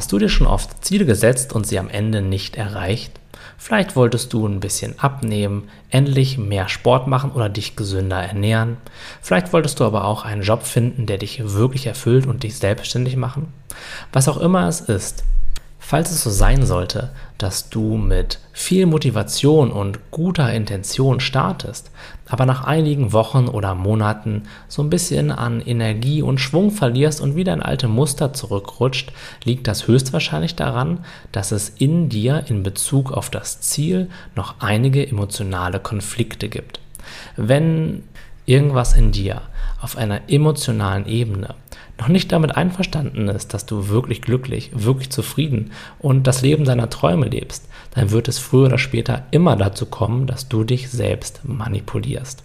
Hast du dir schon oft Ziele gesetzt und sie am Ende nicht erreicht? Vielleicht wolltest du ein bisschen abnehmen, endlich mehr Sport machen oder dich gesünder ernähren. Vielleicht wolltest du aber auch einen Job finden, der dich wirklich erfüllt und dich selbstständig machen. Was auch immer es ist, Falls es so sein sollte, dass du mit viel Motivation und guter Intention startest, aber nach einigen Wochen oder Monaten so ein bisschen an Energie und Schwung verlierst und wieder in alte Muster zurückrutscht, liegt das höchstwahrscheinlich daran, dass es in dir in Bezug auf das Ziel noch einige emotionale Konflikte gibt. Wenn irgendwas in dir auf einer emotionalen Ebene noch nicht damit einverstanden ist, dass du wirklich glücklich, wirklich zufrieden und das Leben deiner Träume lebst, dann wird es früher oder später immer dazu kommen, dass du dich selbst manipulierst.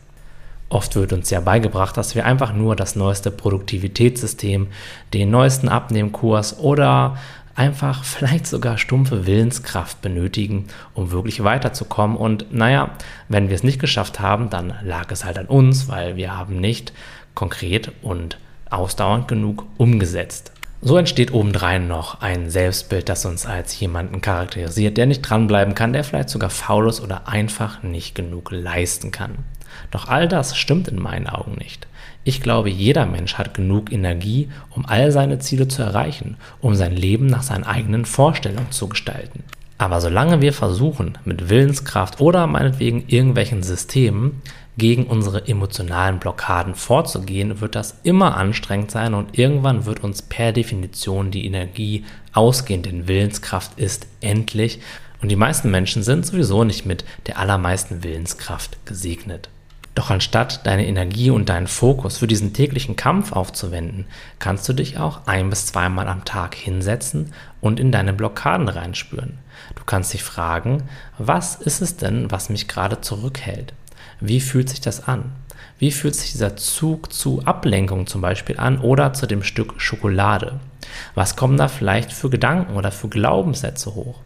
Oft wird uns ja beigebracht, dass wir einfach nur das neueste Produktivitätssystem, den neuesten Abnehmkurs oder einfach vielleicht sogar stumpfe Willenskraft benötigen, um wirklich weiterzukommen. Und naja, wenn wir es nicht geschafft haben, dann lag es halt an uns, weil wir haben nicht konkret und ausdauernd genug umgesetzt. So entsteht obendrein noch ein Selbstbild, das uns als jemanden charakterisiert, der nicht dranbleiben kann, der vielleicht sogar faul ist oder einfach nicht genug leisten kann. Doch all das stimmt in meinen Augen nicht. Ich glaube, jeder Mensch hat genug Energie, um all seine Ziele zu erreichen, um sein Leben nach seinen eigenen Vorstellungen zu gestalten. Aber solange wir versuchen, mit Willenskraft oder meinetwegen irgendwelchen Systemen gegen unsere emotionalen Blockaden vorzugehen, wird das immer anstrengend sein und irgendwann wird uns per Definition die Energie ausgehen, denn Willenskraft ist endlich und die meisten Menschen sind sowieso nicht mit der allermeisten Willenskraft gesegnet. Doch anstatt deine Energie und deinen Fokus für diesen täglichen Kampf aufzuwenden, kannst du dich auch ein bis zweimal am Tag hinsetzen und in deine Blockaden reinspüren. Du kannst dich fragen, was ist es denn, was mich gerade zurückhält? Wie fühlt sich das an? Wie fühlt sich dieser Zug zu Ablenkung zum Beispiel an oder zu dem Stück Schokolade? Was kommen da vielleicht für Gedanken oder für Glaubenssätze hoch?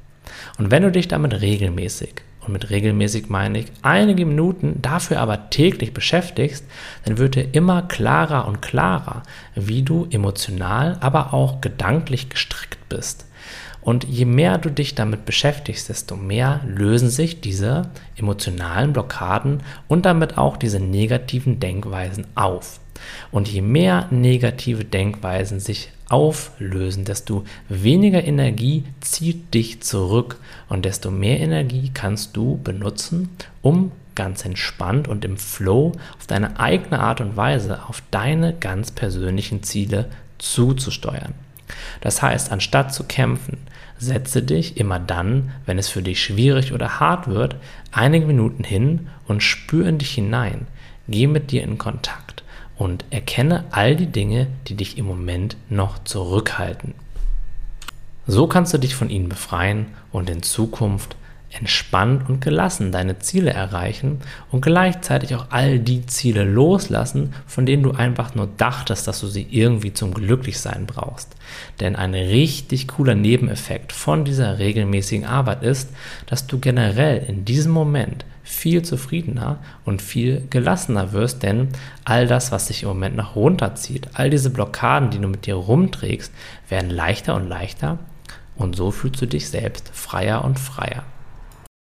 Und wenn du dich damit regelmäßig, und mit regelmäßig meine ich einige Minuten, dafür aber täglich beschäftigst, dann wird dir immer klarer und klarer, wie du emotional, aber auch gedanklich gestrickt bist. Und je mehr du dich damit beschäftigst, desto mehr lösen sich diese emotionalen Blockaden und damit auch diese negativen Denkweisen auf. Und je mehr negative Denkweisen sich auflösen, desto weniger Energie zieht dich zurück und desto mehr Energie kannst du benutzen, um ganz entspannt und im Flow auf deine eigene Art und Weise auf deine ganz persönlichen Ziele zuzusteuern. Das heißt, anstatt zu kämpfen, setze dich immer dann, wenn es für dich schwierig oder hart wird, einige Minuten hin und spür in dich hinein. Geh mit dir in Kontakt und erkenne all die Dinge, die dich im Moment noch zurückhalten. So kannst du dich von ihnen befreien und in Zukunft entspannt und gelassen deine Ziele erreichen und gleichzeitig auch all die Ziele loslassen, von denen du einfach nur dachtest, dass du sie irgendwie zum Glücklichsein brauchst. Denn ein richtig cooler Nebeneffekt von dieser regelmäßigen Arbeit ist, dass du generell in diesem Moment viel zufriedener und viel gelassener wirst, denn all das, was dich im Moment noch runterzieht, all diese Blockaden, die du mit dir rumträgst, werden leichter und leichter und so fühlst du dich selbst freier und freier.